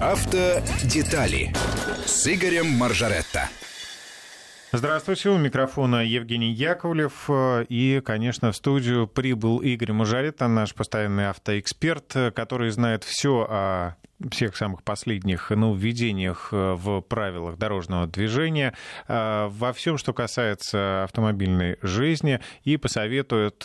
Автодетали с Игорем Маржаретто. Здравствуйте, у микрофона Евгений Яковлев. И, конечно, в студию прибыл Игорь Мажарета, наш постоянный автоэксперт, который знает все о всех самых последних нововведениях в правилах дорожного движения, во всем, что касается автомобильной жизни, и посоветует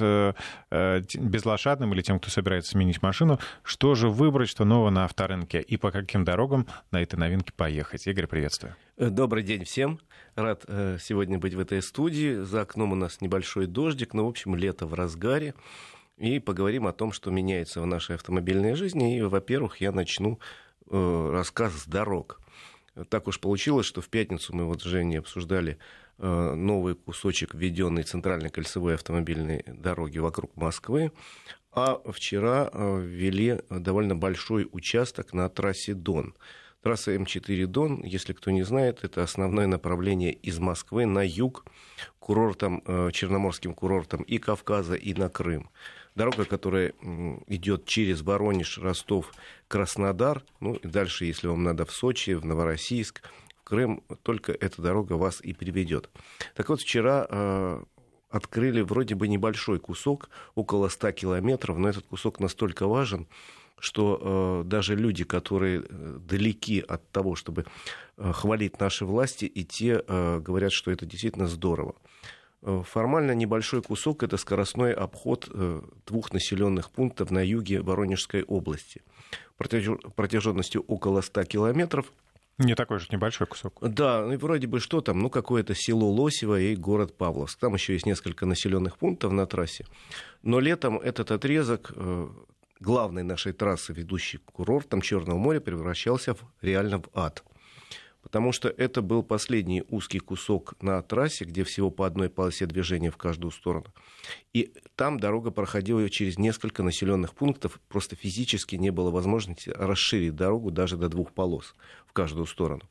безлошадным или тем, кто собирается сменить машину, что же выбрать, что нового на авторынке, и по каким дорогам на этой новинке поехать. Игорь, приветствую. Добрый день всем. Рад э, сегодня быть в этой студии. За окном у нас небольшой дождик, но, в общем, лето в разгаре. И поговорим о том, что меняется в нашей автомобильной жизни. И, во-первых, я начну э, рассказ с дорог. Так уж получилось, что в пятницу мы вот с Женей обсуждали э, новый кусочек введенной центральной кольцевой автомобильной дороги вокруг Москвы. А вчера ввели довольно большой участок на трассе Дон. Трасса М4 Дон, если кто не знает, это основное направление из Москвы на юг, курортом, э, черноморским курортом и Кавказа, и на Крым. Дорога, которая идет через Воронеж, Ростов, Краснодар, ну и дальше, если вам надо в Сочи, в Новороссийск, в Крым, только эта дорога вас и приведет. Так вот, вчера э, открыли вроде бы небольшой кусок, около 100 километров, но этот кусок настолько важен, что э, даже люди, которые э, далеки от того, чтобы э, хвалить наши власти, и те э, говорят, что это действительно здорово. Э, формально небольшой кусок это скоростной обход э, двух населенных пунктов на юге Воронежской области. Протяженностью около 100 километров. Не такой же небольшой кусок. Да, и вроде бы что там, ну какое-то село Лосево и город Павловск. Там еще есть несколько населенных пунктов на трассе. Но летом этот отрезок главной нашей трассы, ведущей к курортам Черного моря, превращался в, реально в ад. Потому что это был последний узкий кусок на трассе, где всего по одной полосе движения в каждую сторону. И там дорога проходила через несколько населенных пунктов. Просто физически не было возможности расширить дорогу даже до двух полос в каждую сторону.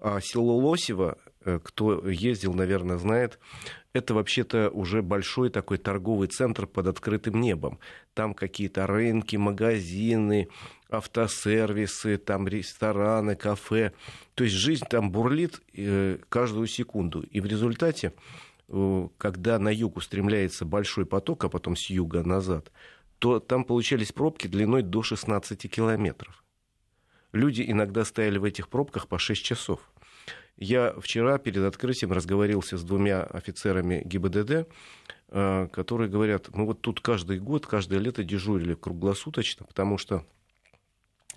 А село Лосево, э, кто ездил, наверное, знает, это вообще-то уже большой такой торговый центр под открытым небом. Там какие-то рынки, магазины, автосервисы, там рестораны, кафе. То есть жизнь там бурлит э, каждую секунду. И в результате, э, когда на юг устремляется большой поток, а потом с юга назад, то там получались пробки длиной до 16 километров. Люди иногда стояли в этих пробках по 6 часов. Я вчера перед открытием разговорился с двумя офицерами ГИБДД, э, которые говорят, мы вот тут каждый год, каждое лето дежурили круглосуточно, потому что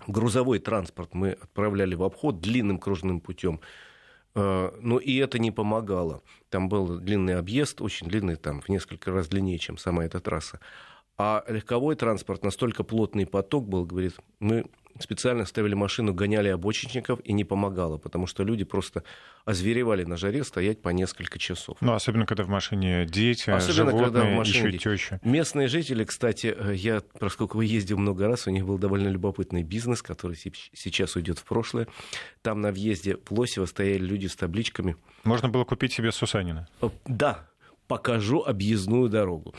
грузовой транспорт мы отправляли в обход длинным кружным путем. Э, но и это не помогало. Там был длинный объезд, очень длинный, там в несколько раз длиннее, чем сама эта трасса. А легковой транспорт, настолько плотный поток был, говорит, мы специально ставили машину, гоняли обочинников, и не помогало, потому что люди просто озверевали на жаре стоять по несколько часов. Ну, особенно, когда в машине дети, особенно, животные, когда в машине еще теща. Местные жители, кстати, э, я, поскольку ездил много раз, у них был довольно любопытный бизнес, который сейчас уйдет в прошлое. Там на въезде в Лосево стояли люди с табличками. Можно было купить себе Сусанина. Э, да, покажу объездную дорогу.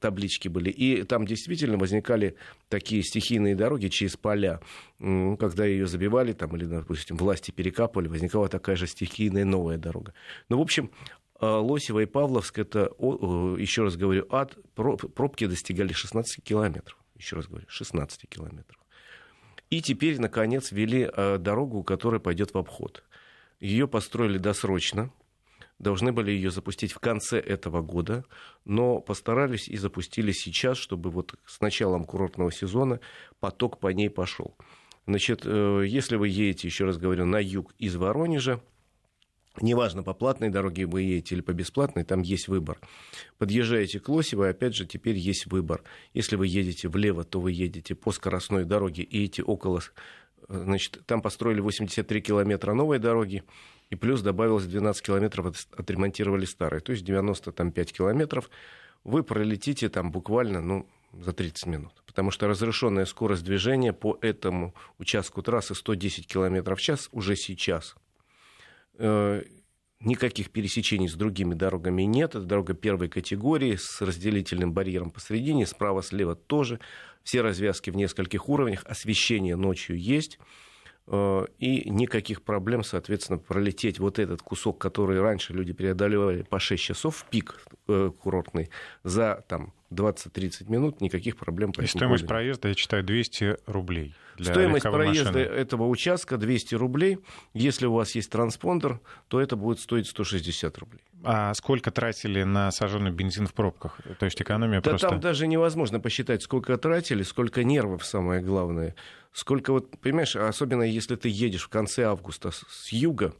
Таблички были. И там действительно возникали такие стихийные дороги через поля. Когда ее забивали, там, или, допустим, власти перекапывали, возникала такая же стихийная новая дорога. Ну, в общем, а, Лосево и Павловск, это, еще раз говорю, ад, пробки достигали 16 километров. Еще раз говорю, 16 километров. И теперь, наконец, ввели а, дорогу, которая пойдет в обход. Ее построили досрочно, должны были ее запустить в конце этого года, но постарались и запустили сейчас, чтобы вот с началом курортного сезона поток по ней пошел. Значит, э, если вы едете, еще раз говорю, на юг из Воронежа, Неважно, по платной дороге вы едете или по бесплатной, там есть выбор. Подъезжаете к Лосево, опять же, теперь есть выбор. Если вы едете влево, то вы едете по скоростной дороге и идете около... Э, значит, там построили 83 километра новой дороги, и плюс добавилось 12 километров, отремонтировали старые, то есть 95 километров. Вы пролетите там буквально, ну, за 30 минут. Потому что разрешенная скорость движения по этому участку трассы 110 км в час уже сейчас. Никаких пересечений с другими дорогами нет. Это дорога первой категории с разделительным барьером посередине, справа-слева тоже. Все развязки в нескольких уровнях, освещение ночью есть. Э, и никаких проблем, соответственно, пролететь вот этот кусок, который раньше люди преодолевали по 6 часов в пик э, курортный, за там, 20-30 минут, никаких проблем по И стоимость проезда, я читаю, 200 рублей. Стоимость проезда машины. этого участка 200 рублей. Если у вас есть транспондер, то это будет стоить 160 рублей. А сколько тратили на сожженный бензин в пробках? То есть экономия да просто... там даже невозможно посчитать, сколько тратили, сколько нервов, самое главное. Сколько вот, понимаешь, особенно если ты едешь в конце августа с юга,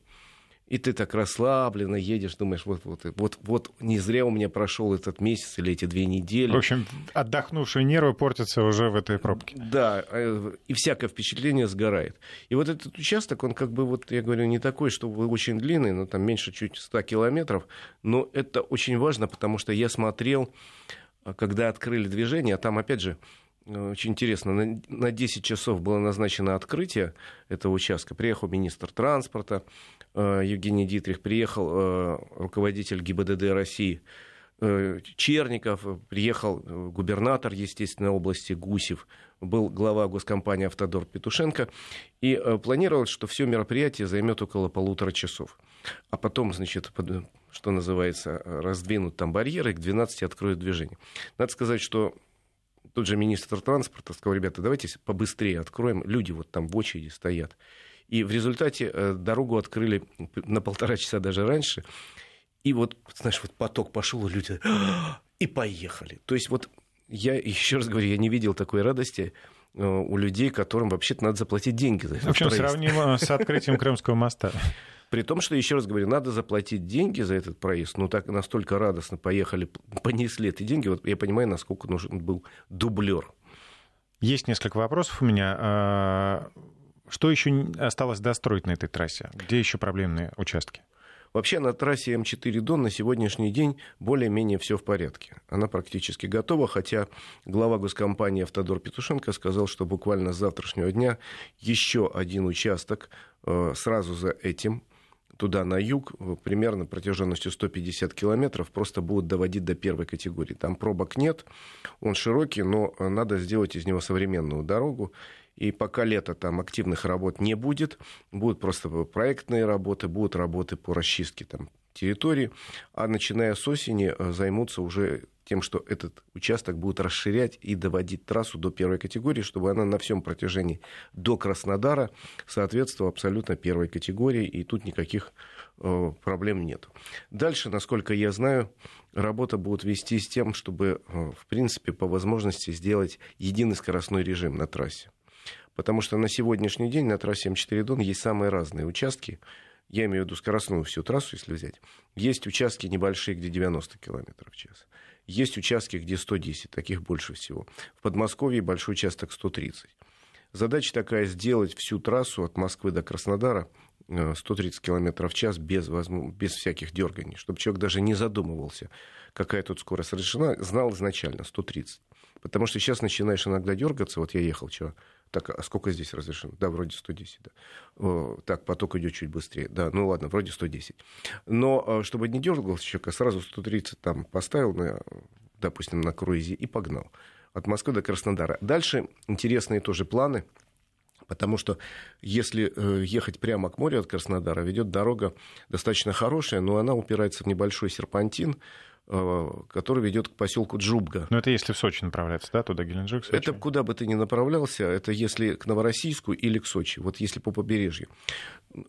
и ты так расслабленно едешь, думаешь, вот, вот, вот, вот не зря у меня прошел этот месяц или эти две недели. В общем, отдохнувшие нервы портятся уже в этой пробке. Да, э, и всякое впечатление сгорает. И вот этот участок, он как бы, вот я говорю, не такой, что очень длинный, но там меньше чуть 100 километров, но это очень важно, потому что я смотрел, э, когда открыли движение, а там, опять же, очень интересно. На, на 10 часов было назначено открытие этого участка. Приехал министр транспорта э, Евгений Дитрих, приехал э, руководитель ГИБДД России э, Черников, приехал э, губернатор, естественно, области Гусев, был глава госкомпании «Автодор» Петушенко. И э, планировалось, что все мероприятие займет около полутора часов. А потом, значит, под, что называется, раздвинут там барьеры, и к 12 откроют движение. Надо сказать, что тот же министр транспорта сказал, ребята, давайте побыстрее откроем, люди вот там в очереди стоят. И в результате э, дорогу открыли на полтора часа даже раньше. И вот, знаешь, вот поток пошел, люди и поехали. То есть вот я еще раз говорю, я не видел такой радости э, у людей, которым вообще-то надо заплатить деньги за это. В общем, сравнимо с открытием Крымского моста. При том, что, еще раз говорю, надо заплатить деньги за этот проезд. Ну, так настолько радостно поехали, понесли эти деньги. Вот я понимаю, насколько нужен был дублер. Есть несколько вопросов у меня. А, что еще осталось достроить на этой трассе? Где еще проблемные участки? Вообще на трассе М4 Дон на сегодняшний день более-менее все в порядке. Она практически готова, хотя глава госкомпании «Автодор» Петушенко сказал, что буквально с завтрашнего дня еще один участок э, сразу за этим туда на юг, примерно протяженностью 150 километров, просто будут доводить до первой категории. Там пробок нет, он широкий, но надо сделать из него современную дорогу. И пока лето там активных работ не будет, будут просто проектные работы, будут работы по расчистке там, территории, а начиная с осени э, займутся уже тем, что этот участок будут расширять и доводить трассу до первой категории, чтобы она на всем протяжении до Краснодара соответствовала абсолютно первой категории, и тут никаких э, проблем нет. Дальше, насколько я знаю, работа будет вести с тем, чтобы, э, в принципе, по возможности сделать единый скоростной режим на трассе. Потому что на сегодняшний день на трассе М4 Дон есть самые разные участки, я имею в виду скоростную всю трассу, если взять, есть участки небольшие, где 90 км в час. Есть участки, где 110, таких больше всего. В Подмосковье большой участок 130. Задача такая сделать всю трассу от Москвы до Краснодара 130 э, км в час без, без всяких дерганий, чтобы человек даже не задумывался, какая тут скорость разрешена, знал изначально 130. Потому что сейчас начинаешь иногда дергаться, вот я ехал вчера, так, а сколько здесь разрешено? Да, вроде 110, да. Так, поток идет чуть быстрее. Да, ну ладно, вроде 110. Но э, чтобы не дергался человек, а сразу 130 там поставил, на, допустим, на круизе и погнал. От Москвы до Краснодара. Дальше интересные тоже планы. Потому что если э, ехать прямо к морю от Краснодара, ведет дорога достаточно хорошая, но она упирается в небольшой серпантин, который ведет к поселку Джубга. Но это если в Сочи направляться, да, туда Геленджик, Сочи? Это куда бы ты ни направлялся, это если к Новороссийску или к Сочи, вот если по побережью.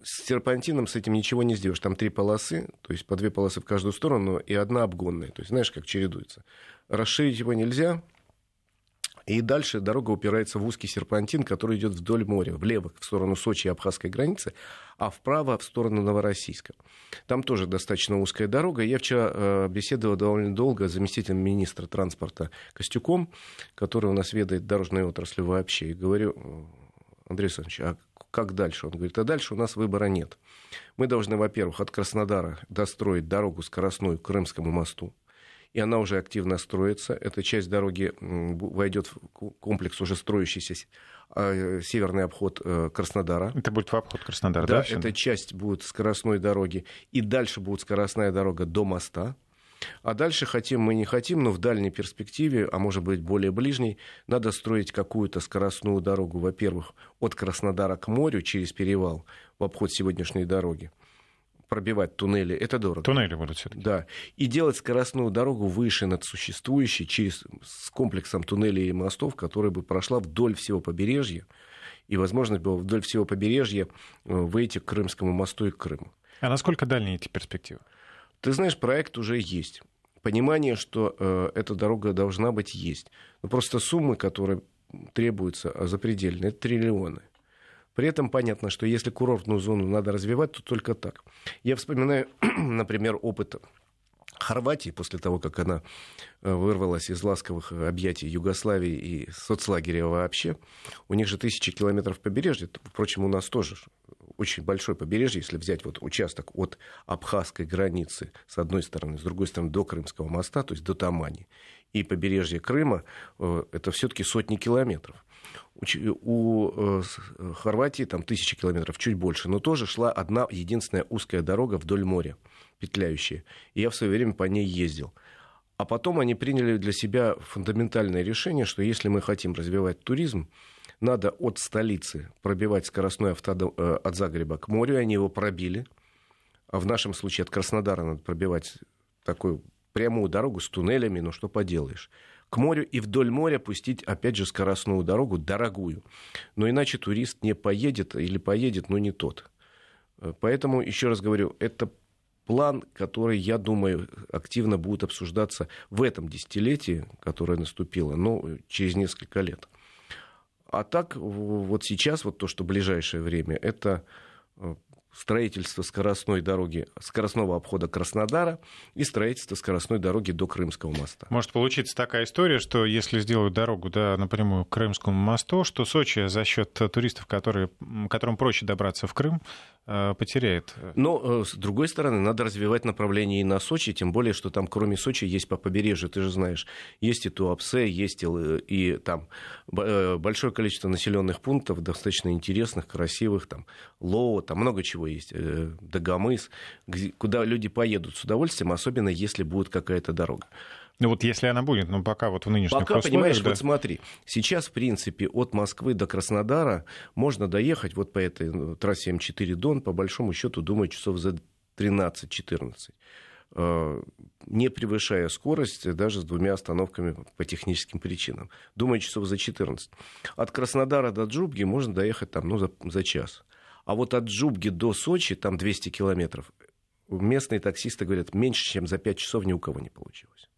С серпантином с этим ничего не сделаешь. Там три полосы, то есть по две полосы в каждую сторону и одна обгонная. То есть знаешь, как чередуется. Расширить его нельзя, и дальше дорога упирается в узкий серпантин, который идет вдоль моря, влево, в сторону Сочи и Абхазской границы, а вправо в сторону Новороссийска. Там тоже достаточно узкая дорога. Я вчера э, беседовал довольно долго с заместителем министра транспорта Костюком, который у нас ведает дорожной отраслью вообще. И говорю, «Э, Андрей Александрович, а как дальше? Он говорит, а дальше у нас выбора нет. Мы должны, во-первых, от Краснодара достроить дорогу скоростную к Крымскому мосту и она уже активно строится. Эта часть дороги войдет в комплекс уже строящийся а, северный обход э, Краснодара. Это будет в обход Краснодара, да? Да, эта часть будет скоростной дороги. И дальше будет скоростная дорога до моста. А дальше хотим мы не хотим, но в дальней перспективе, а может быть более ближней, надо строить какую-то скоростную дорогу, во-первых, от Краснодара к морю через перевал в обход сегодняшней дороги пробивать туннели, это дорого. Туннели будут все-таки. Да. И делать скоростную дорогу выше над существующей, через, с комплексом туннелей и мостов, которая бы прошла вдоль всего побережья. И возможность было вдоль всего побережья э, выйти к Крымскому мосту и к Крыму. А насколько дальние эти перспективы? Ты знаешь, проект уже есть. Понимание, что э, эта дорога должна быть, есть. Но просто суммы, которые требуются а, запредельные, это триллионы. При этом понятно, что если курортную зону надо развивать, то только так. Я вспоминаю, например, опыт Хорватии после того, как она э, вырвалась из ласковых объятий Югославии и соцлагеря вообще. У них же тысячи километров побережья. Впрочем, у нас тоже очень большое побережье, если взять вот участок от абхазской границы с одной стороны, с другой стороны до Крымского моста, то есть до Тамани, и побережье Крыма, э, это все-таки сотни километров. У э, Хорватии там тысячи километров, чуть больше, но тоже шла одна единственная узкая дорога вдоль моря, петляющая. И я в свое время по ней ездил. А потом они приняли для себя фундаментальное решение, что если мы хотим развивать туризм, надо от столицы пробивать скоростной авто э, от Загреба к морю, они его пробили. А в нашем случае от Краснодара надо пробивать такую прямую дорогу с туннелями, ну что поделаешь. К морю и вдоль моря пустить, опять же, скоростную дорогу, дорогую. Но иначе турист не поедет или поедет, но не тот. Э, поэтому, еще раз говорю, это план, который, я думаю, активно будет обсуждаться в этом десятилетии, которое наступило, но через несколько лет. А так, вот сейчас, вот то, что ближайшее время, это э, строительство скоростной дороги, скоростного обхода Краснодара и строительство скоростной дороги до Крымского моста. Может получиться такая история, что если сделают дорогу да, напрямую к Крымскому мосту, что Сочи за счет туристов, которые, которым проще добраться в Крым, Э, потеряет. Но, э, с другой стороны, надо развивать направление и на Сочи, тем более, что там, кроме Сочи, есть по побережью, ты же знаешь, есть и Туапсе, есть и, и там э, большое количество населенных пунктов, достаточно интересных, красивых, там Лоу, там много чего есть, Дагомыс, куда люди поедут с удовольствием, особенно если будет какая-то дорога. Ну вот если она будет, но пока вот в нынешних пока, условиях... понимаешь, да. вот смотри, сейчас, в принципе, от Москвы до Краснодара можно доехать вот по этой ну, трассе М4 Дон, по большому счету, думаю, часов за 13-14 э, не превышая скорость даже с двумя остановками по техническим причинам. Думаю, часов за 14. От Краснодара до Джубги можно доехать там, ну, за, за час. А вот от Джубги до Сочи, там 200 километров, местные таксисты говорят, меньше, чем за 5 часов ни у кого не получилось.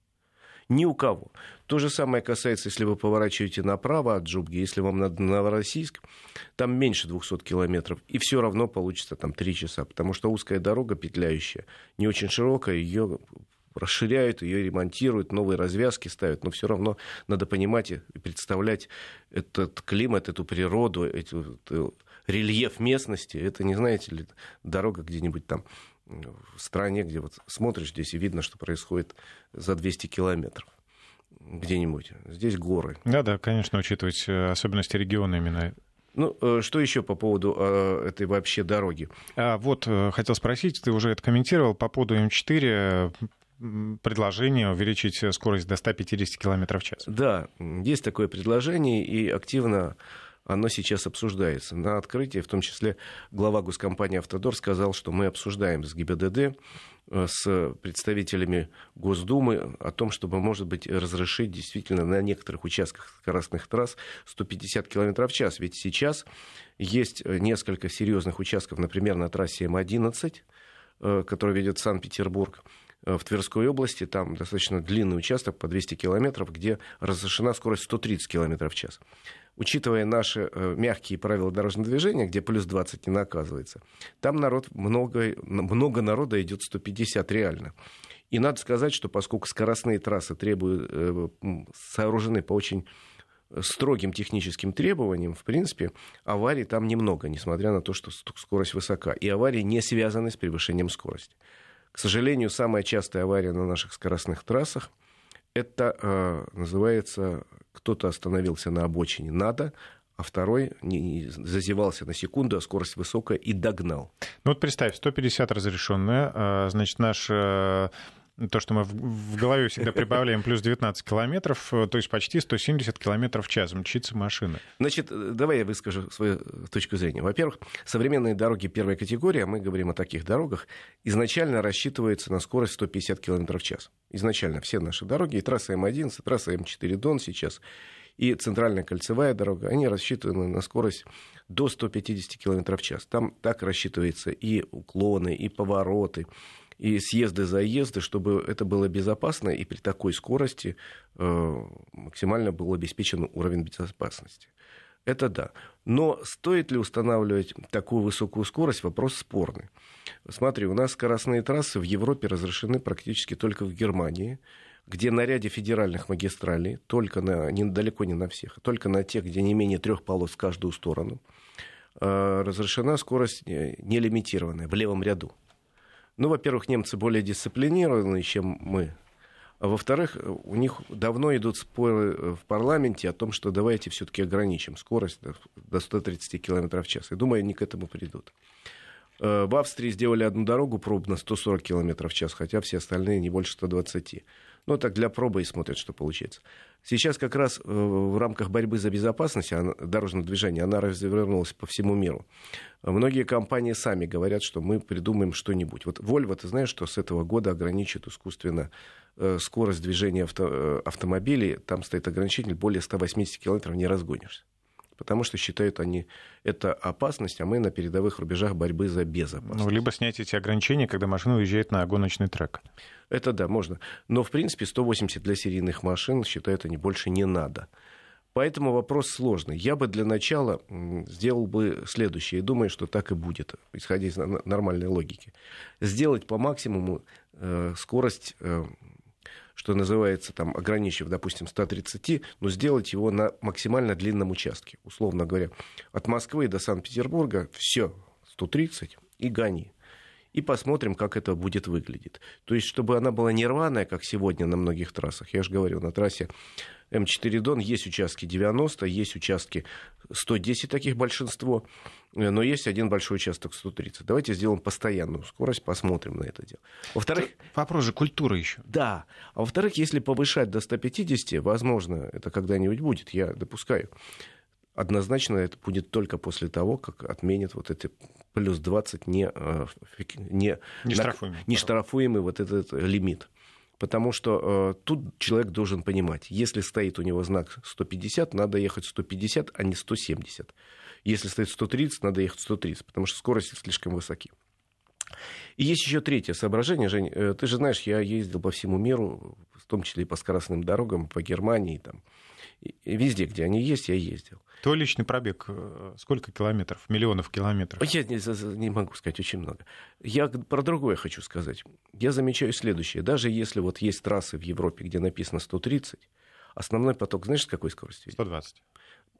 Ни у кого. То же самое касается, если вы поворачиваете направо от Джубги, если вам надо на Новороссийск, там меньше 200 километров, и все равно получится там 3 часа, потому что узкая дорога, петляющая, не очень широкая, ее расширяют, ее ремонтируют, новые развязки ставят, но все равно надо понимать и представлять этот климат, эту природу, эту, эту рельеф местности. Это не знаете ли дорога где-нибудь там в стране, где вот смотришь здесь и видно, что происходит за 200 километров где-нибудь. Здесь горы. Да, да, конечно, учитывать э, особенности региона именно. Ну, э, что еще по поводу э, этой вообще дороги? А, вот, хотел спросить, ты уже это комментировал по поводу М4 предложение увеличить скорость до 150 км в час. Да, есть такое предложение, и активно оно сейчас обсуждается. На открытии, в том числе, глава госкомпании «Автодор» сказал, что мы обсуждаем с ГИБДД, э, с представителями Госдумы о том, чтобы, может быть, разрешить действительно на некоторых участках скоростных трасс 150 км в час. Ведь сейчас есть несколько серьезных участков, например, на трассе М11, э, которая ведет Санкт-Петербург, э, в Тверской области, там достаточно длинный участок по 200 километров, где разрешена скорость 130 километров в час учитывая наши э, мягкие правила дорожного движения, где плюс 20 не наказывается, там народ много, много народа идет 150 реально. И надо сказать, что поскольку скоростные трассы требуют, э, сооружены по очень строгим техническим требованиям, в принципе, аварий там немного, несмотря на то, что скорость высока. И аварии не связаны с превышением скорости. К сожалению, самая частая авария на наших скоростных трассах – это э, называется, кто-то остановился на обочине надо, а второй не, не, зазевался на секунду, а скорость высокая и догнал. Ну вот представь, 150 разрешенная, значит, наш э, то, что мы в голове всегда прибавляем плюс 19 километров, то есть почти 170 километров в час мчится машина. Значит, давай я выскажу свою точку зрения. Во-первых, современные дороги первой категории, а мы говорим о таких дорогах, изначально рассчитываются на скорость 150 километров в час. Изначально все наши дороги, и трасса М11, и трасса М4 Дон сейчас, и центральная кольцевая дорога, они рассчитаны на скорость до 150 км в час. Там так рассчитывается и уклоны, и повороты, и съезды-заезды, чтобы это было безопасно, и при такой скорости э, максимально был обеспечен уровень безопасности. Это да. Но стоит ли устанавливать такую высокую скорость, вопрос спорный. Смотри, у нас скоростные трассы в Европе разрешены практически только в Германии, где на ряде федеральных магистралей, только на, не, далеко не на всех, только на тех, где не менее трех полос в каждую сторону, э, разрешена скорость э, нелимитированная в левом ряду. Ну, во-первых, немцы более дисциплинированные, чем мы. А во-вторых, у них давно идут споры э, в парламенте о том, что давайте все-таки ограничим скорость до 130 км в час. И думаю, они к этому придут. В Австрии сделали одну дорогу пробно 140 км в час, хотя все остальные не больше 120. Ну, так для пробы и смотрят, что получается. Сейчас как раз э, в рамках борьбы за безопасность дорожного движения она развернулась по всему миру. Многие компании сами говорят, что мы придумаем что-нибудь. Вот Volvo, ты знаешь, что с этого года ограничит искусственно э, скорость движения авто, э, автомобилей. Там стоит ограничитель, более 180 километров не разгонишься потому что считают они это опасность, а мы на передовых рубежах борьбы за безопасность. Ну, либо снять эти ограничения, когда машина уезжает на гоночный трек. Это да, можно. Но, в принципе, 180 для серийных машин, считают они, больше не надо. Поэтому вопрос сложный. Я бы для начала сделал бы следующее, и думаю, что так и будет, исходя из нормальной логики. Сделать по максимуму э, скорость э, что называется, там, ограничив, допустим, 130, но сделать его на максимально длинном участке. Условно говоря, от Москвы до Санкт-Петербурга все 130 и гони. И посмотрим, как это будет выглядеть. То есть, чтобы она была не рваная, как сегодня на многих трассах. Я же говорю, на трассе М4 Дон есть участки 90, есть участки 110, таких большинство, э, но есть один большой участок 130. Давайте сделаем постоянную скорость, посмотрим на это дело. Во-вторых... Вопрос же культуры еще. Да. А во-вторых, если повышать до 150, возможно, это когда-нибудь будет, я допускаю. Однозначно это будет только после того, как отменят вот эти плюс 20 не, э, не, не, штрафуемый, не штрафуемый вот этот лимит. Потому что э, тут человек должен понимать, если стоит у него знак 150, надо ехать 150, а не 170. Если стоит 130, надо ехать 130, потому что скорости слишком высоки. И есть еще третье соображение, Жень. Э, ты же знаешь, я ездил по всему миру, в том числе и по скоростным дорогам, по Германии, там, везде, где они есть, я ездил. Твой личный пробег э, сколько километров, миллионов километров? Я не, не могу сказать, очень много. Я про другое хочу сказать. Я замечаю следующее. Даже если вот есть трассы в Европе, где написано 130, основной поток, знаешь, с какой скоростью? 120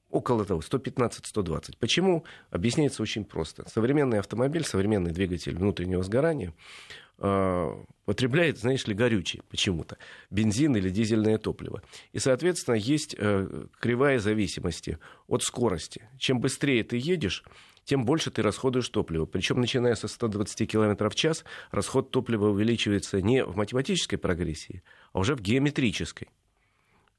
около того, 115-120. Почему? Объясняется очень просто. Современный автомобиль, современный двигатель внутреннего сгорания э, потребляет, знаешь ли, горючее почему-то, бензин или дизельное топливо. И, соответственно, есть э, кривая зависимости от скорости. Чем быстрее ты едешь, тем больше ты расходуешь топливо. Причем, начиная со 120 км в час, расход топлива увеличивается не в математической прогрессии, а уже в геометрической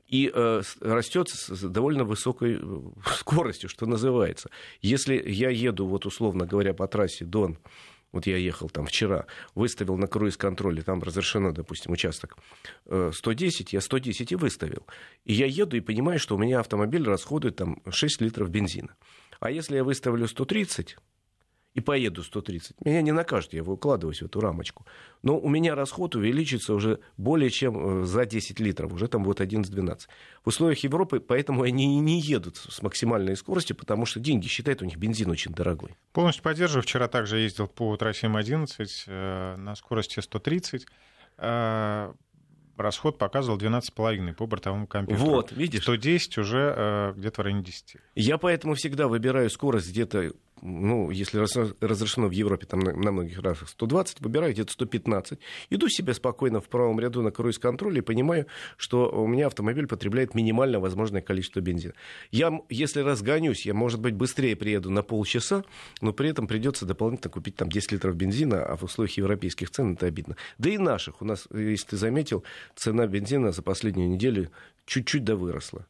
и э, растет с довольно высокой э, скоростью, что называется. Если я еду, вот условно говоря, по трассе Дон, вот я ехал там вчера, выставил на круиз-контроле, там разрешено, допустим, участок 110, э, я 110 и выставил. И я еду и понимаю, что у меня автомобиль расходует там 6 литров бензина. А если я выставлю 130, и поеду 130. Меня не накажут, я выкладываюсь в эту рамочку. Но у меня расход увеличится уже более чем э, за 10 литров, уже там будет 11-12. В условиях Европы поэтому они не едут с максимальной скоростью, потому что деньги считают, у них бензин очень дорогой. Полностью поддерживаю. Вчера также ездил по трассе М11 э, на скорости 130 расход показывал 12,5 по бортовому компьютеру. Вот, видишь? 110 уже э, где-то в районе 10. Я поэтому всегда выбираю скорость где-то ну, если разрешено в Европе там на, многих разах 120, выбираю где-то 115, иду себе спокойно в правом ряду на круиз-контроле и понимаю, что у меня автомобиль потребляет минимально возможное количество бензина. Я, если разгонюсь, я, может быть, быстрее приеду на полчаса, но при этом придется дополнительно купить там 10 литров бензина, а в условиях европейских цен это обидно. Да и наших. У нас, если ты заметил, цена бензина за последнюю неделю чуть-чуть да выросла.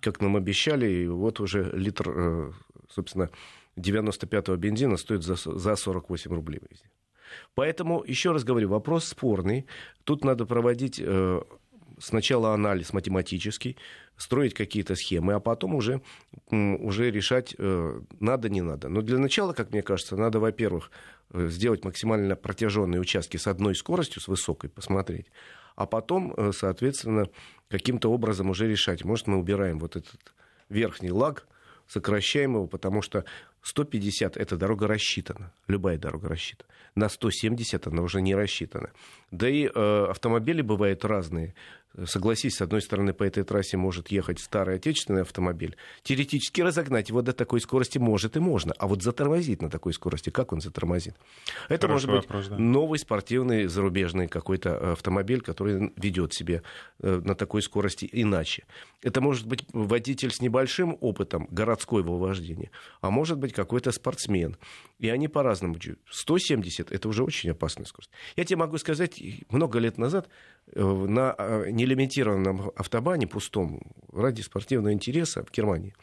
Как нам обещали, и вот уже литр, э, собственно, 95-го бензина стоит за, за 48 рублей. Поэтому, еще раз говорю, вопрос спорный. Тут надо проводить э, сначала анализ математический, строить какие-то схемы, а потом уже, уже решать, э, надо, не надо. Но для начала, как мне кажется, надо, во-первых, э, сделать максимально протяженные участки с одной скоростью, с высокой, посмотреть. А потом, э, соответственно, каким-то образом уже решать. Может, мы убираем вот этот верхний лаг, сокращаем его, потому что 150 это дорога рассчитана, любая дорога рассчитана. На 170 она уже не рассчитана. Да и э, автомобили бывают разные. Согласись, с одной стороны, по этой трассе может ехать старый отечественный автомобиль. Теоретически разогнать его до такой скорости может и можно. А вот затормозить на такой скорости, как он затормозит? Это Хороший может вопрос, быть да. новый спортивный зарубежный какой-то автомобиль, который ведет себя э, на такой скорости иначе. Это может быть водитель с небольшим опытом городского вождения, а может быть какой-то спортсмен. И они по-разному. 170 это уже очень опасная скорость. Я тебе могу сказать, много лет назад э, на э, нелимитированном автобане пустом ради спортивного интереса в Германии,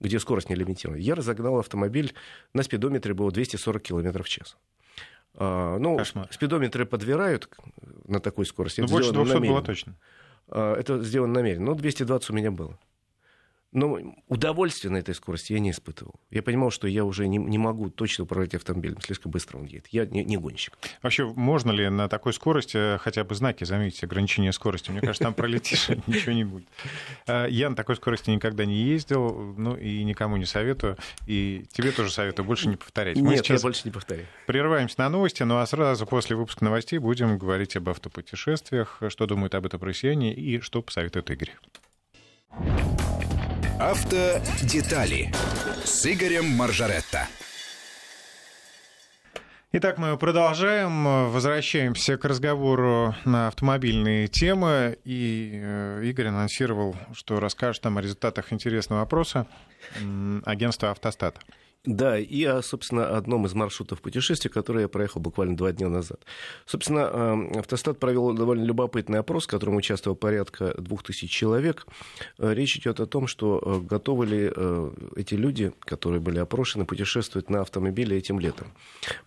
где скорость не лимитирована, я разогнал автомобиль, на спидометре было 240 км в час. А, ну, Кошмар. спидометры подбирают на такой скорости. Ну, больше 200 намеренно. было точно. А, это сделано намеренно. Ну, 220 у меня было. Но удовольствия на этой скорости я не испытывал. Я понимал, что я уже не, не могу точно управлять автомобилем, слишком быстро он едет. Я не, не гонщик. Вообще, можно ли на такой скорости хотя бы знаки заметить, ограничение скорости? Мне кажется, там пролетишь, ничего не будет. А, я на такой скорости никогда не ездил, ну и никому не советую. И тебе тоже советую больше не повторять. Мы Нет, я больше не повторяю. Прерываемся на новости, ну а сразу после выпуска новостей будем говорить об автопутешествиях, что думают об этом россияне и что посоветует Игорь. Автодетали с Игорем Маржаретто. Итак, мы продолжаем, возвращаемся к разговору на автомобильные темы. И э, Игорь анонсировал, что расскажет нам о результатах интересного опроса агентства «Автостат». Да, и о, собственно, одном из маршрутов путешествия, который я проехал буквально два дня назад. Собственно, эм, автостат провел довольно любопытный опрос, в котором участвовало порядка двух тысяч человек. Э, речь идет о том, что э, готовы ли э, эти люди, которые были опрошены, путешествовать на автомобиле этим летом.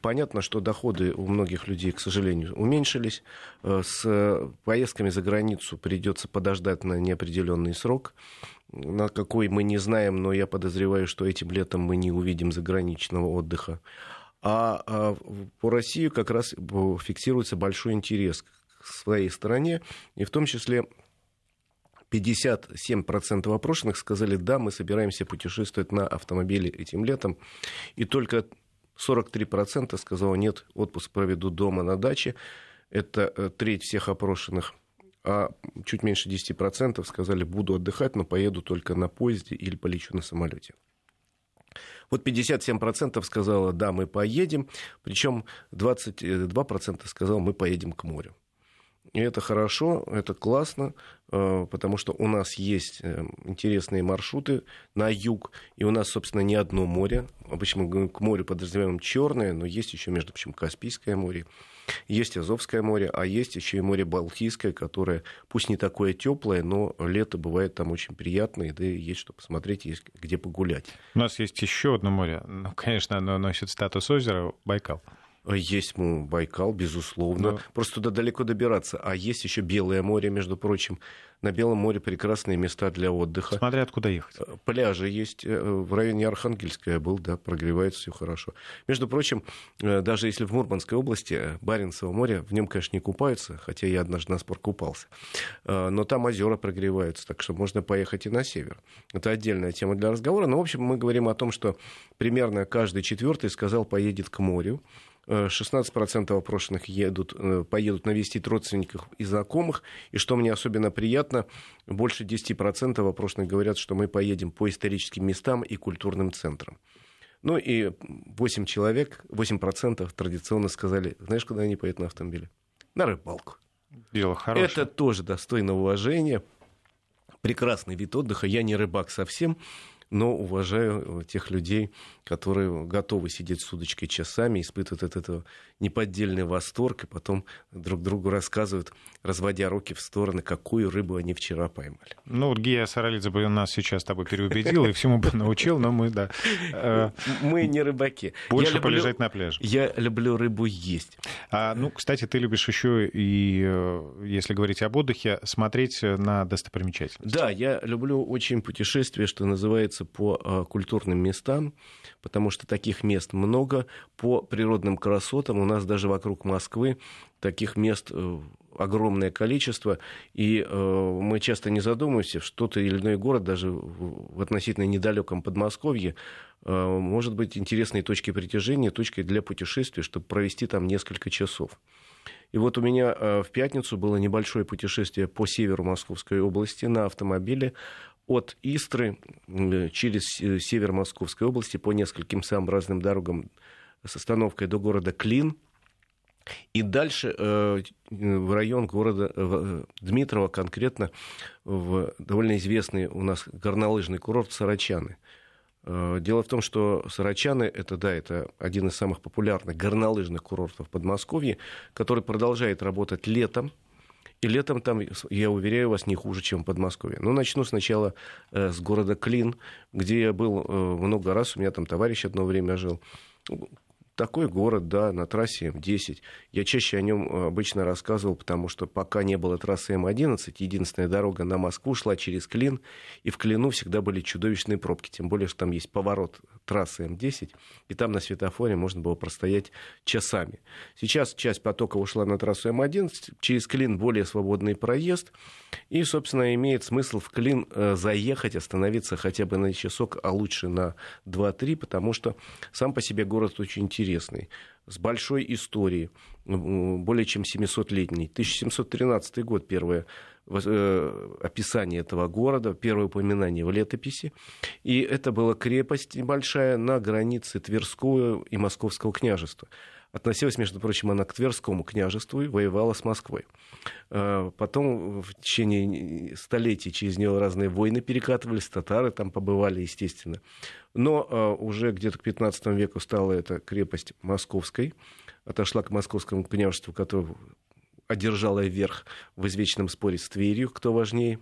Понятно, что доходы у многих людей, к сожалению, уменьшились. С поездками за границу придется подождать на неопределенный срок на какой мы не знаем, но я подозреваю, что этим летом мы не увидим заграничного отдыха. А, а по России как раз фиксируется большой интерес к своей стране, и в том числе 57% опрошенных сказали, да, мы собираемся путешествовать на автомобиле этим летом, и только 43% сказало, нет, отпуск проведу дома на даче. Это э, треть всех опрошенных – а чуть меньше 10% сказали, буду отдыхать, но поеду только на поезде или полечу на самолете. Вот 57% сказала, да, мы поедем, причем 22% сказал, мы поедем к морю. И это хорошо, это классно, э, потому что у нас есть э, интересные маршруты на юг, и у нас, собственно, не одно море. Обычно мы к морю подразумеваем черное, но есть еще, между прочим, Каспийское море. Есть Азовское море, а есть еще и море Балтийское, которое пусть не такое теплое, но лето бывает там очень приятное, да и есть что посмотреть, есть где погулять. У нас есть еще одно море. Ну, конечно, оно носит статус озера Байкал. Есть ну, Байкал, безусловно. Да. Просто туда далеко добираться. А есть еще Белое море, между прочим. На Белом море прекрасные места для отдыха. Смотря откуда ехать. Э, пляжи есть. Э, в районе Архангельска я был, да, прогревается все хорошо. Между прочим, э, даже если в Мурманской области Баренцево море, в нем, конечно, не купаются, хотя я однажды на спор купался. Но там озера прогреваются, так что можно поехать и на север. Это отдельная тема для разговора. Но, в общем, мы говорим о том, что примерно каждый четвертый сказал, поедет к морю. 16% опрошенных едут, э, поедут навестить родственников и знакомых. И что мне особенно приятно, больше 10% опрошенных говорят, что мы поедем по историческим местам и культурным центрам. Ну и 8 человек, 8% традиционно сказали, знаешь, куда они поедут на автомобиле? На рыбалку. Дело хорошее. Это тоже достойно уважения. Прекрасный вид отдыха. Я не рыбак совсем, но уважаю тех людей, которые готовы сидеть с удочкой часами, испытывают от этого неподдельный восторг, и потом друг другу рассказывают, разводя руки в стороны, какую рыбу они вчера поймали. Ну, вот Гия Саралидзе бы нас сейчас с тобой переубедил и всему бы научил, но мы, да. Мы не рыбаки. Больше полежать на пляже. Я люблю рыбу есть. А, ну, кстати, ты любишь еще и, э, если говорить об отдыхе, смотреть на достопримечательности. Да, я люблю очень путешествия, что называется, по э, культурным местам потому что таких мест много. По природным красотам у нас даже вокруг Москвы таких мест э, огромное количество, и э, мы часто не задумываемся, что то или иной город, даже в относительно недалеком Подмосковье, э, может быть интересной точкой притяжения, точкой для путешествия, чтобы провести там несколько часов. И вот у меня э, в пятницу было небольшое путешествие по северу Московской области на автомобиле от Истры через север Московской области по нескольким самым разным дорогам с остановкой до города Клин. И дальше э, в район города э, Дмитрова, конкретно в довольно известный у нас горнолыжный курорт Сарачаны. Э, дело в том, что Сарачаны это, да, это один из самых популярных горнолыжных курортов Подмосковья, который продолжает работать летом. И летом там, я уверяю вас, не хуже, чем в Подмосковье. Ну, начну сначала э, с города Клин, где я был э, много раз, у меня там товарищ одно время жил такой город, да, на трассе М10. Я чаще о нем э, обычно рассказывал, потому что пока не было трассы М11, единственная дорога на Москву шла через Клин, и в Клину всегда были чудовищные пробки, тем более, что там есть поворот трассы М10, и там на светофоре можно было простоять часами. Сейчас часть потока ушла на трассу М11, через Клин более свободный проезд, и, собственно, имеет смысл в Клин э, заехать, остановиться хотя бы на часок, а лучше на 2-3, потому что сам по себе город очень интересный, с большой историей, более чем 700-летний. 1713 год первое э, описание этого города, первое упоминание в летописи. И это была крепость небольшая на границе Тверского и Московского княжества. Относилась, между прочим, она к Тверскому княжеству и воевала с Москвой. А, потом в течение столетий через нее разные войны перекатывались, татары там побывали, естественно. Но а, уже где-то к 15 веку стала эта крепость московской, отошла к московскому княжеству, которое одержало верх в извечном споре с Тверью, кто важнее.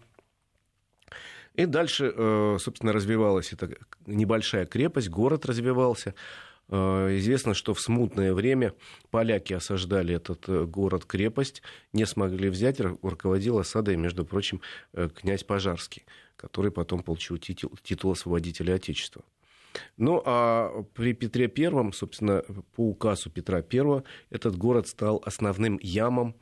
И дальше, собственно, развивалась эта небольшая крепость, город развивался. Э, известно, что в смутное время поляки осаждали этот э, город-крепость, не смогли взять, руководил осадой, между прочим, э, князь Пожарский, который потом получил титул, титул освободителя Отечества. Ну, а при Петре Первом, собственно, по указу Петра Первого, этот город стал основным ямом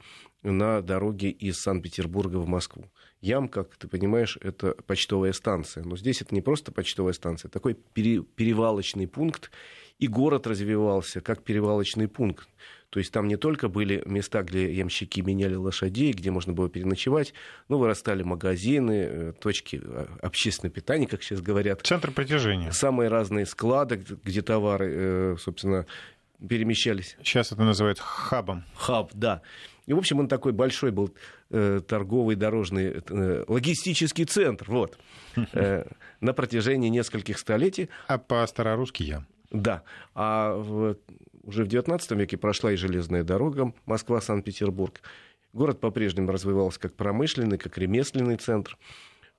на дороге из Санкт-Петербурга в Москву. Ям, как ты понимаешь, это почтовая станция. Но здесь это не просто почтовая станция, это такой перевалочный пункт, и город развивался как перевалочный пункт. То есть там не только были места, где ямщики меняли лошадей, где можно было переночевать, но вырастали магазины, э, точки э, общественного питания, как сейчас говорят. Центр притяжения. Самые разные склады, где товары, э, собственно, перемещались. Сейчас это называют хабом. Хаб, да. И, в общем, он такой большой был э, торговый, дорожный, логистический центр, вот, на протяжении нескольких столетий. А по-старорусски я. Да. А в, уже в XIX веке прошла и железная дорога Москва-Санкт-Петербург. Город по-прежнему развивался как промышленный, как ремесленный центр.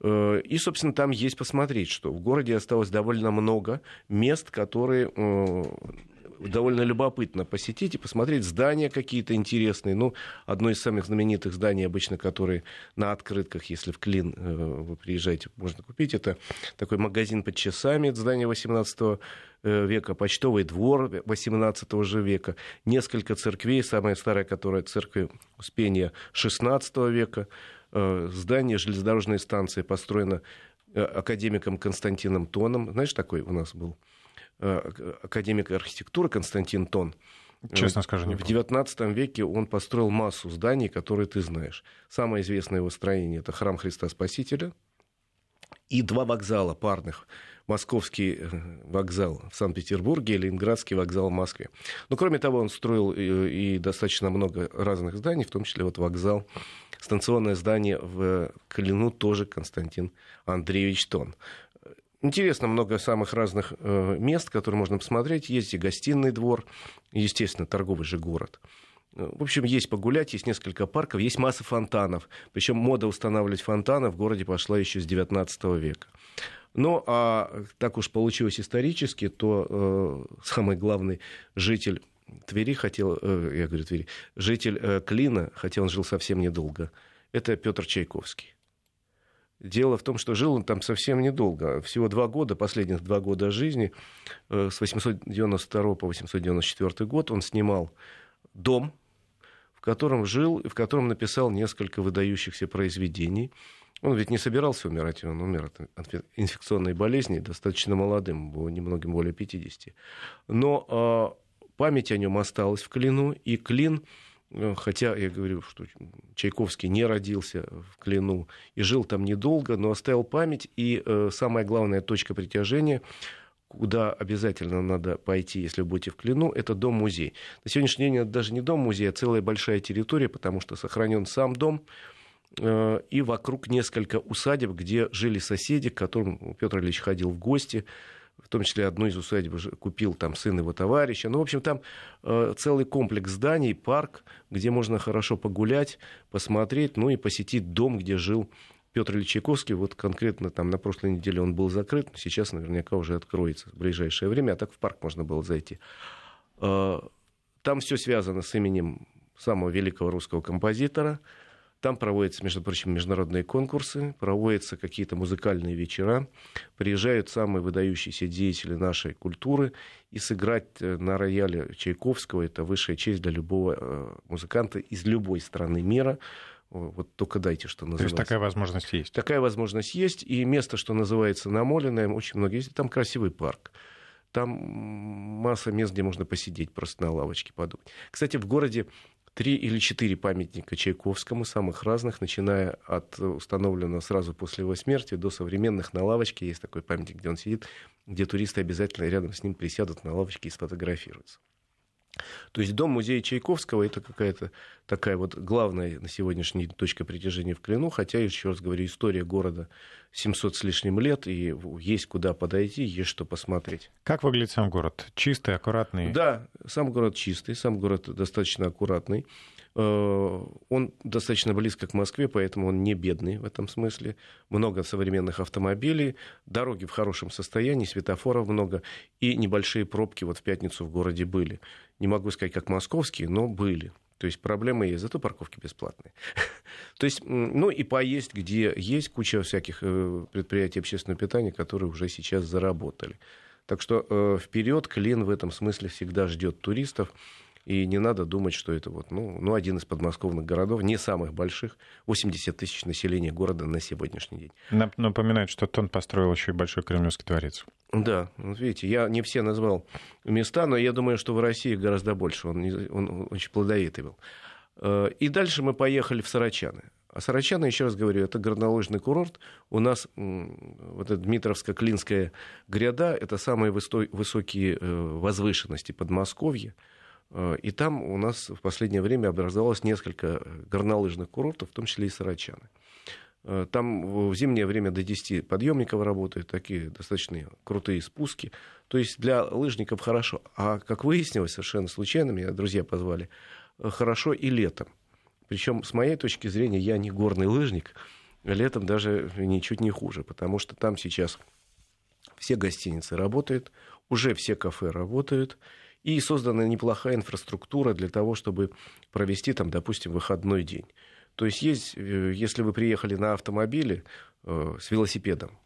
Э, и, собственно, там есть посмотреть, что в городе осталось довольно много мест, которые э, довольно любопытно посетить и посмотреть здания какие-то интересные. Ну, одно из самых знаменитых зданий, обычно, которые на открытках, если в Клин э, вы приезжаете, можно купить, это такой магазин под часами, здание 18 э, века, почтовый двор 18 же века, несколько церквей, самая старая, которая церковь Успения 16 века, э, здание железнодорожной станции построено академиком Константином Тоном. Знаешь, такой у нас был академик архитектуры Константин Тон. Честно скажу, не В XIX веке он построил массу зданий, которые ты знаешь. Самое известное его строение – это храм Христа Спасителя и два вокзала парных московский э, вокзал в Санкт-Петербурге и Ленинградский вокзал в Москве. Но, кроме того, он строил и, и достаточно много разных зданий, в том числе вот вокзал, станционное здание в Клину тоже Константин Андреевич Тон. Интересно, много самых разных э, мест, которые можно посмотреть. Есть и гостиный двор, естественно, торговый же город. В общем, есть погулять, есть несколько парков, есть масса фонтанов. Причем мода устанавливать фонтаны в городе пошла еще с 19 века. Ну, а так уж получилось исторически, то э, самый главный житель Твери хотел, э, я говорю Твери, житель э, Клина, хотя он жил совсем недолго, это Петр Чайковский. Дело в том, что жил он там совсем недолго, всего два года, последних два года жизни, э, с 892 по 894 год он снимал дом, в котором жил и в котором написал несколько выдающихся произведений – он ведь не собирался умирать, он умер от инфекционной болезни достаточно молодым, было немногим более 50. Но э, память о нем осталась в Клину, и Клин, хотя я говорю, что Чайковский не родился в Клину и жил там недолго, но оставил память, и э, самая главная точка притяжения куда обязательно надо пойти, если вы будете в Клину, это дом-музей. На сегодняшний день это даже не дом-музей, а целая большая территория, потому что сохранен сам дом, Э, и вокруг несколько усадеб, где жили соседи, к которым Петр Ильич ходил в гости, в том числе одну из усадеб купил там сын его товарища. Ну, в общем, там э, целый комплекс зданий, парк, где можно хорошо погулять, посмотреть, ну и посетить дом, где жил Петр Ильич Чайковский. Вот конкретно там на прошлой неделе он был закрыт, сейчас наверняка уже откроется в ближайшее время, а так в парк можно было зайти. Э, там все связано с именем самого великого русского композитора – там проводятся, между прочим, международные конкурсы, проводятся какие-то музыкальные вечера, приезжают самые выдающиеся деятели нашей культуры, и сыграть э, на рояле Чайковского – это высшая честь для любого э, музыканта из любой страны мира. Вот только дайте, что называется. То есть такая возможность есть? Такая возможность есть, и место, что называется Намоленное, очень много есть. Там красивый парк. Там масса мест, где можно посидеть просто на лавочке подумать. Кстати, в городе три или четыре памятника Чайковскому, самых разных, начиная от установленного сразу после его смерти до современных на лавочке. Есть такой памятник, где он сидит, где туристы обязательно рядом с ним присядут на лавочке и сфотографируются. То есть дом музея Чайковского это какая-то такая вот главная на сегодняшний день точка притяжения в Клину, хотя, еще раз говорю, история города 700 с лишним лет, и есть куда подойти, есть что посмотреть. Как выглядит сам город? Чистый, аккуратный? Да, сам город чистый, сам город достаточно аккуратный. Э, он достаточно близко к Москве, поэтому он не бедный в этом смысле. Много современных автомобилей, дороги в хорошем состоянии, светофоров много, и небольшие пробки вот в пятницу в городе были. Не могу сказать, как московские, но были. То есть проблемы есть, зато парковки бесплатные. То есть, ну и поесть, где есть куча всяких э, предприятий общественного питания, которые уже сейчас заработали. Так что э, вперед Клин в этом смысле всегда ждет туристов. И не надо думать, что это вот, ну, ну, один из подмосковных городов, не самых больших, 80 тысяч населения города на сегодняшний день. Напоминает, что Тон построил еще и Большой Кремлевский дворец. Да, вот видите, я не все назвал места, но я думаю, что в России гораздо больше, он, он очень плодовитый был. Э, и дальше мы поехали в Сарачаны. А Сарачаны, еще раз говорю, это горнолыжный курорт. У нас вот эта Дмитровско-Клинская гряда, это самые высокие э, возвышенности Подмосковья. Э, и там у нас в последнее время образовалось несколько горнолыжных курортов, в том числе и Сарачаны. Э, там в зимнее время до 10 подъемников работают, такие достаточно крутые спуски. То есть для лыжников хорошо. А как выяснилось, совершенно случайно, меня друзья позвали, э, хорошо и летом. Причем, с моей точки зрения, я не горный лыжник, летом даже ничуть не хуже, потому что там сейчас все гостиницы работают, уже все кафе работают, и создана неплохая инфраструктура для того, чтобы провести там, допустим, выходной день. То есть, есть э, если вы приехали на автомобиле э, с велосипедом,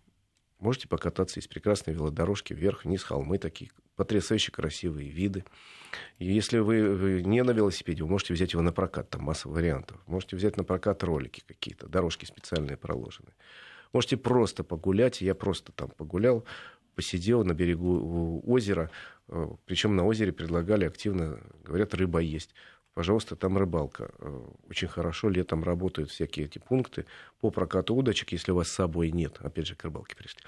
можете покататься, есть прекрасные велодорожки вверх, вниз, холмы такие, потрясающе красивые виды. И если вы, не на велосипеде, вы можете взять его на прокат, там масса вариантов. Можете взять на прокат ролики какие-то, дорожки специальные проложены. Можете просто погулять, я просто там погулял, посидел на берегу озера, причем на озере предлагали активно, говорят, рыба есть. пожалуйста, там рыбалка. Э, очень хорошо летом работают всякие эти пункты по прокату удочек, если у вас с собой нет. Опять же, к рыбалке пришли.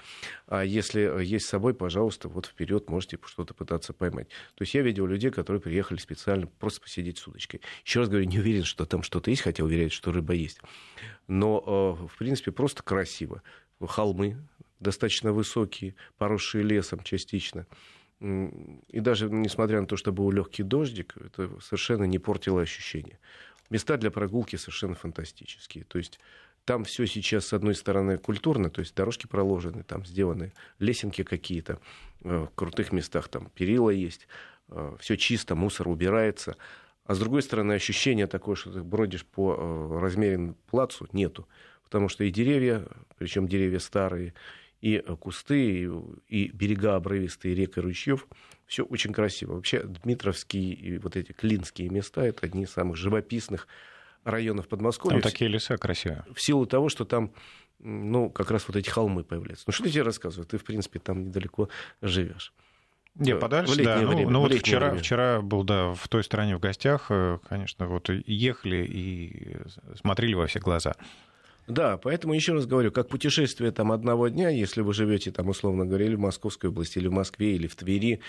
А если есть с собой, пожалуйста, вот вперед можете что-то пытаться поймать. То есть я видел людей, которые приехали специально просто посидеть с удочкой. Еще раз говорю, не уверен, что там что-то есть, хотя уверяют, что рыба есть. Но, э, в принципе, просто красиво. Холмы достаточно высокие, поросшие лесом частично. И даже несмотря на то, что был легкий дождик, это совершенно не портило ощущение. Места для прогулки совершенно фантастические. То есть там все сейчас, с одной стороны, культурно, то есть дорожки проложены, там сделаны лесенки какие-то, э, в крутых местах там перила есть, э, все чисто, мусор убирается. А с другой стороны, ощущение такое, что ты бродишь по э, размеренному плацу, нету. Потому что и деревья, причем деревья старые, и э, кусты, и, берега обрывистые рек и ручьев. Все очень красиво. Вообще Дмитровские и вот эти клинские места это одни из самых живописных районов Подмосковья. Там такие леса красивые. В силу того, что там ну, как раз вот эти холмы появляются. Ну, что я тебе рассказываю? Ты, в принципе, там недалеко живешь. Не, подальше, да. Ну, время, ну вот вчера, вчера был, да, в той стране в гостях, э, конечно, вот ехали и смотрели во все глаза. Да, поэтому еще раз говорю, как путешествие там одного дня, если вы живете там, условно говоря, или в Московской области, или в Москве, или в Твери,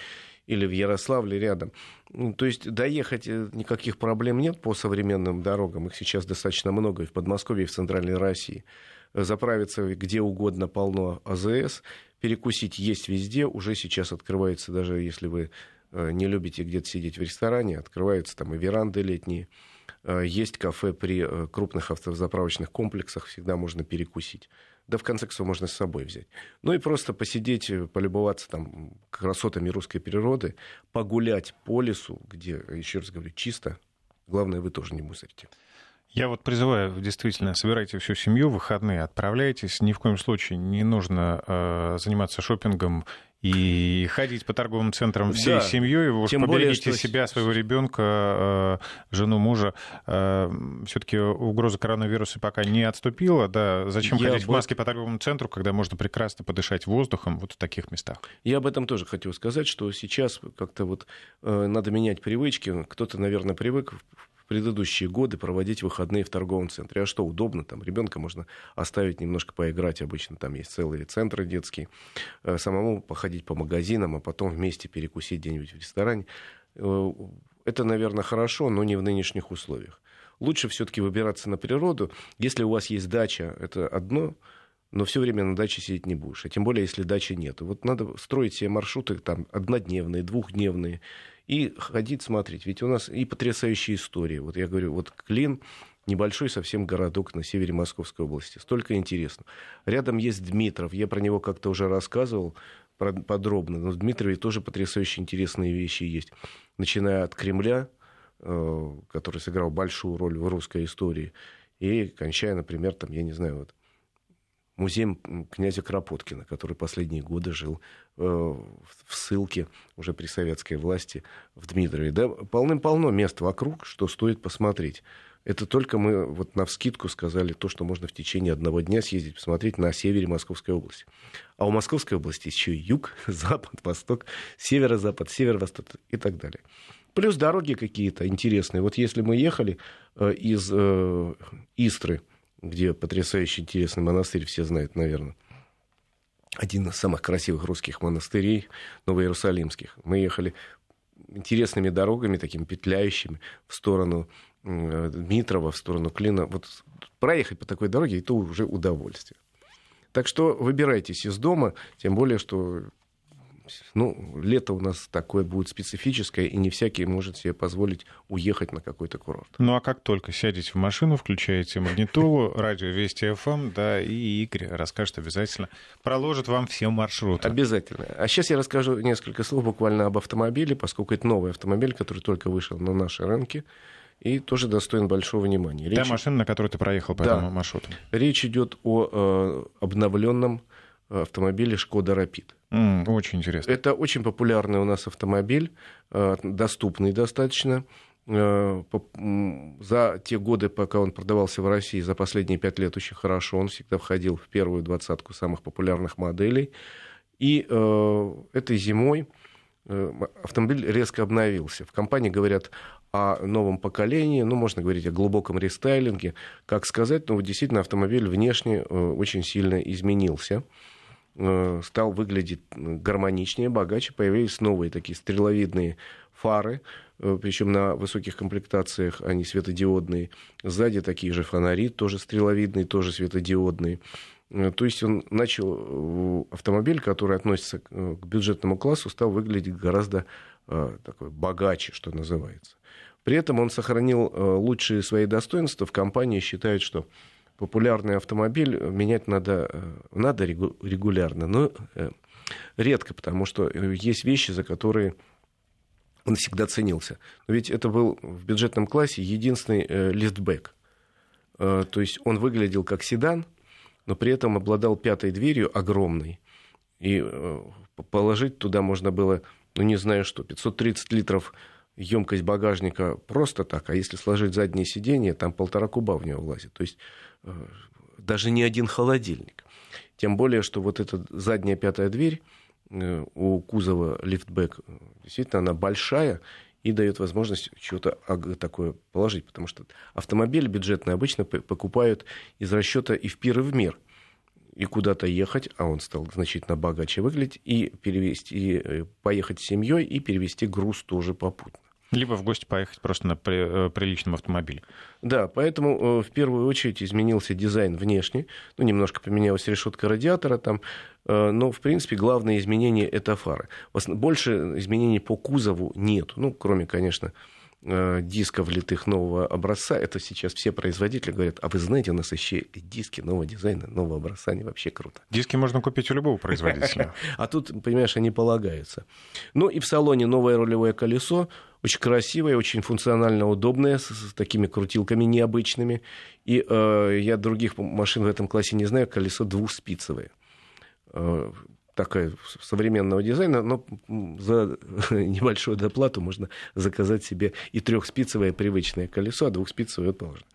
или в Ярославле рядом. Ну, то есть доехать э, никаких проблем нет по современным дорогам. Их сейчас достаточно много и в Подмосковье, и в Центральной России. Заправиться где угодно полно АЗС. Перекусить есть везде. Уже сейчас открывается, даже если вы э, не любите где-то сидеть в ресторане, открываются там и веранды летние. Э, есть кафе при э, крупных автозаправочных комплексах, всегда можно перекусить. Да, в конце концов, можно с собой взять. Ну и просто посидеть, э, полюбоваться там красотами русской природы, погулять по лесу, где, еще раз говорю, чисто. Главное, вы тоже не мусорите. Я вот призываю, действительно, собирайте всю семью, выходные отправляйтесь. Ни в коем случае не нужно э, заниматься шопингом и ходить по торговым центрам всей да. семьей, вы уж Тем поберегите более, что... себя, своего ребенка, э, жену, мужа. Э, Все-таки угроза коронавируса пока не отступила. Да, зачем Я ходить об... в маске по торговому центру, когда можно прекрасно подышать воздухом вот в таких местах? Я об этом тоже хотел сказать, что сейчас как-то вот э, надо менять привычки. Кто-то, наверное, привык предыдущие годы проводить выходные в торговом центре. А что, удобно, там ребенка можно оставить немножко поиграть, обычно там есть целые центры детские, э, самому походить по магазинам, а потом вместе перекусить где-нибудь в ресторане. Э, это, наверное, хорошо, но не в нынешних условиях. Лучше все-таки выбираться на природу. Если у вас есть дача, это одно, но все время на даче сидеть не будешь. А тем более, если дачи нет. Вот надо строить себе маршруты там однодневные, двухдневные, и ходить смотреть. Ведь у нас и потрясающие истории. Вот я говорю, вот Клин, небольшой совсем городок на севере Московской области. Столько интересно. Рядом есть Дмитров. Я про него как-то уже рассказывал подробно. Но в Дмитрове тоже потрясающие интересные вещи есть. Начиная от Кремля, э, который сыграл большую роль в русской истории, и кончая, например, там, я не знаю, вот музей князя Кропоткина, который последние годы жил э, в ссылке уже при советской власти в Дмитрове. Да, полным-полно мест вокруг, что стоит посмотреть. Это только мы вот на вскидку сказали то, что можно в течение одного дня съездить посмотреть на севере Московской области. А у Московской области еще юг, запад, восток, северо-запад, северо-восток и так далее. Плюс дороги какие-то интересные. Вот если мы ехали э, из э, Истры где потрясающе интересный монастырь, все знают, наверное. Один из самых красивых русских монастырей, новоиерусалимских. Мы ехали интересными дорогами, такими петляющими, в сторону Дмитрова, в сторону Клина. Вот проехать по такой дороге, это уже удовольствие. Так что выбирайтесь из дома, тем более, что ну, лето у нас такое будет специфическое, и не всякий может себе позволить уехать на какой-то курорт. Ну, а как только сядете в машину, включаете магнитолу, радио Вести ФМ, эм, да, и Игорь расскажет обязательно, проложит вам все маршруты. Обязательно. А сейчас я расскажу несколько слов буквально об автомобиле, поскольку это новый автомобиль, который только вышел на наши рынки и тоже достоин большого внимания. Речь... Та машина, на которой ты проехал по да. этому маршруту. Речь идет о э, обновленном автомобиле Шкода Рапид. Mm, очень интересно. Это очень популярный у нас автомобиль, э, доступный достаточно. Э, за те годы, пока он продавался в России, за последние пять лет очень хорошо. Он всегда входил в первую двадцатку самых популярных моделей. И э, этой зимой автомобиль резко обновился. В компании говорят о новом поколении, ну, можно говорить о глубоком рестайлинге. Как сказать, ну, действительно, автомобиль внешне очень сильно изменился стал выглядеть гармоничнее, богаче, появились новые такие стреловидные фары, причем на высоких комплектациях они светодиодные. Сзади такие же фонари, тоже стреловидные, тоже светодиодные. Э, то есть он начал, э, автомобиль, который относится э, к бюджетному классу, стал выглядеть гораздо такой богаче, что называется. При этом он сохранил лучшие свои достоинства. В компании считают, что популярный автомобиль менять надо, надо регулярно, но редко, потому что есть вещи, за которые он всегда ценился. Но ведь это был в бюджетном классе единственный лифтбэк. То есть он выглядел как седан, но при этом обладал пятой дверью огромной. И э, положить туда можно было, ну не знаю что, 530 литров емкость багажника просто так, а если сложить заднее сиденье, там полтора куба в него влазит. То есть э, даже не один холодильник. Тем более, что вот эта задняя пятая дверь э, у кузова лифтбэк, действительно, она большая, и дает возможность что-то такое положить. Потому что автомобили бюджетные обычно покупают из расчета и в пир, и в мир. И куда-то ехать, а он стал значительно богаче выглядеть, и перевести, э, поехать с семьей и перевести груз тоже попутно. Либо в гости поехать просто на э, приличном автомобиле. Да, поэтому э, в первую очередь изменился дизайн внешне. Ну, немножко поменялась решетка радиатора там. Э, но, в принципе, главное изменение – это фары. Больше изменений по кузову нет. Ну, кроме, конечно, дисков литых нового образца. Это сейчас все производители говорят, а вы знаете, у нас еще диски нового дизайна, нового образца, они вообще круто. Диски можно купить у любого производителя. А тут, понимаешь, они полагаются. Ну и в салоне новое рулевое колесо, очень красивая, очень функционально удобная, с, с такими крутилками необычными. И э, я других машин в этом классе не знаю, колесо двухспицевое. Такая современного дизайна, но за небольшую доплату можно заказать себе и трехспицевое привычное колесо, а двухспицевое положено.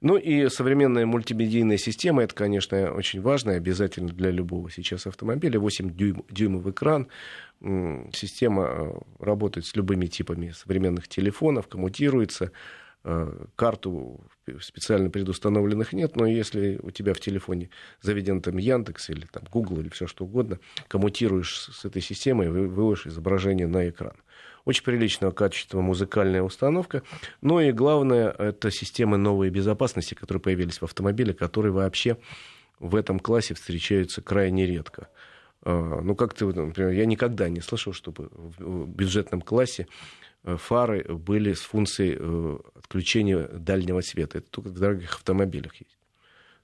Ну и современная мультимедийная система, это, конечно, очень важно, обязательно для любого сейчас автомобиля. 8 дюйм, дюймов экран, система э, работает с любыми типами современных телефонов, коммутируется, карту специально предустановленных нет, но если у тебя в телефоне заведен там Яндекс или там Google или все что угодно, коммутируешь с этой системой, выводишь изображение на экран. Очень приличного качества музыкальная установка. Ну и главное, это системы новой безопасности, которые появились в автомобиле, которые вообще в этом классе встречаются крайне редко. А, ну, как ты, например, я никогда не слышал, чтобы в бюджетном классе э, фары были с функцией э, отключения дальнего света. Это только в дорогих автомобилях есть.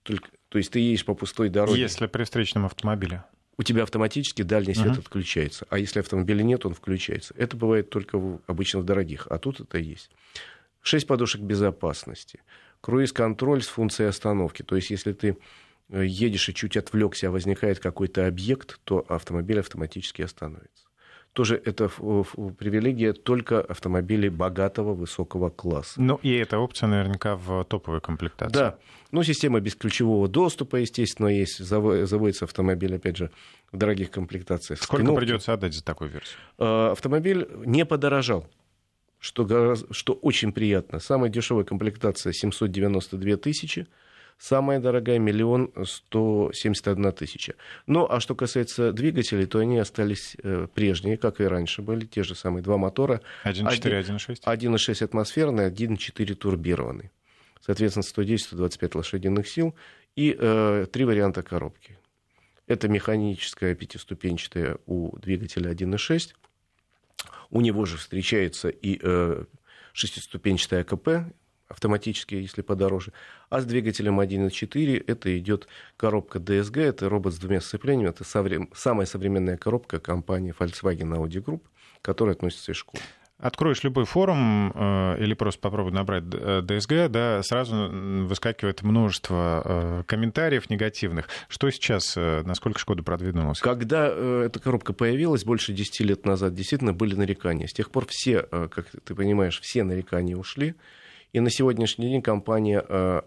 Только, то есть ты едешь по пустой дороге. Если при встречном автомобиле у тебя автоматически дальний свет uh-huh. отключается. А если автомобиля нет, он включается. Это бывает только в, обычно в дорогих, а тут это есть. Шесть подушек безопасности. Круиз-контроль с функцией остановки. То есть, если ты э, едешь и чуть отвлекся, а возникает какой-то объект, то автомобиль автоматически остановится тоже это привилегия только автомобилей богатого, высокого класса. Ну, и эта опция наверняка в топовой комплектации. Да. Ну, система бесключевого доступа, естественно, есть. Заводится автомобиль, опять же, в дорогих комплектациях. Сколько придется отдать за такую версию? А, автомобиль не подорожал. Что, что очень приятно. Самая дешевая комплектация 792 тысячи, Самая дорогая – миллион сто семьдесят одна тысяча. Ну, а что касается двигателей, то они остались э, прежние, как и раньше были, те же самые два мотора. 1.4, 1.6? 1.6 атмосферный, 1.4 турбированный. Соответственно, 110-125 лошадиных сил и э, три варианта коробки. Это механическая пятиступенчатая у двигателя 1.6. У него же встречается и э, шестиступенчатая АКП, автоматически, если подороже. А с двигателем 1.4 это идет коробка DSG, это робот с двумя сцеплениями, это соврем... самая современная коробка компании Volkswagen Audi Group, которая относится из школы. Откроешь любой форум э, или просто попробуй набрать DSG, э, да, сразу выскакивает множество э, комментариев негативных. Что сейчас, э, насколько Шкода продвинулась? Когда эта коробка появилась больше 10 лет назад, действительно были нарекания. С тех пор все, как ты понимаешь, все нарекания ушли. И на сегодняшний день компания э,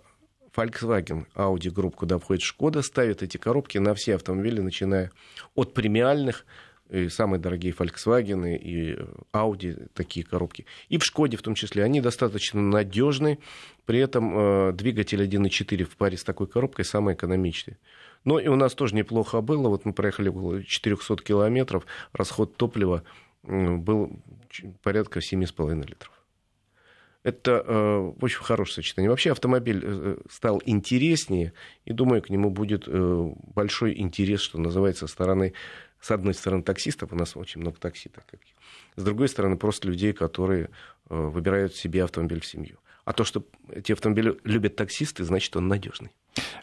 Volkswagen Audi Group, куда входит Шкода, ставит эти коробки на все автомобили, начиная от премиальных и самые дорогие Volkswagen и Audi такие коробки. И в Шкоде в том числе. Они достаточно надежны. При этом э, двигатель 1.4 в паре с такой коробкой самый экономичный. Но и у нас тоже неплохо было. Вот мы проехали около 400 километров. Расход топлива был порядка 7,5 литров. Это э, очень хорошее сочетание. Вообще автомобиль э, стал интереснее, и думаю, к нему будет э, большой интерес, что называется, со стороны, с одной стороны, таксистов, у нас очень много такси, так как с другой стороны, просто людей, которые э, выбирают себе автомобиль в семью. А то, что эти автомобили любят таксисты, значит, он надежный.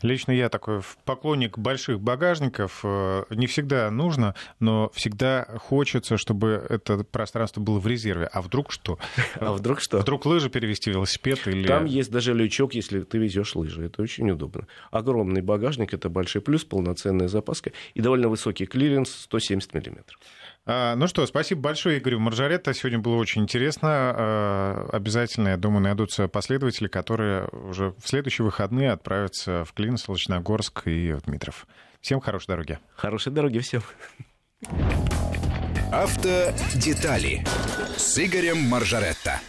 Лично я такой поклонник больших багажников. Э, не всегда нужно, но всегда хочется, чтобы это пространство было в резерве. А вдруг что? А вдруг что? Вдруг лыжи перевести велосипед или... Там есть даже лючок, если ты везешь лыжи. Это очень удобно. Огромный багажник, это большой плюс, полноценная запаска и довольно высокий клиренс 170 миллиметров. А, ну что, спасибо большое Игорю Моржаретто. Сегодня было очень интересно. А, обязательно, я думаю, найдутся последователи, которые уже в следующие выходные отправятся в Клин, Солнечногорск и в Дмитров. Всем хорошей дороги. Хорошей дороги всем. Автодетали с Игорем Маржаретто.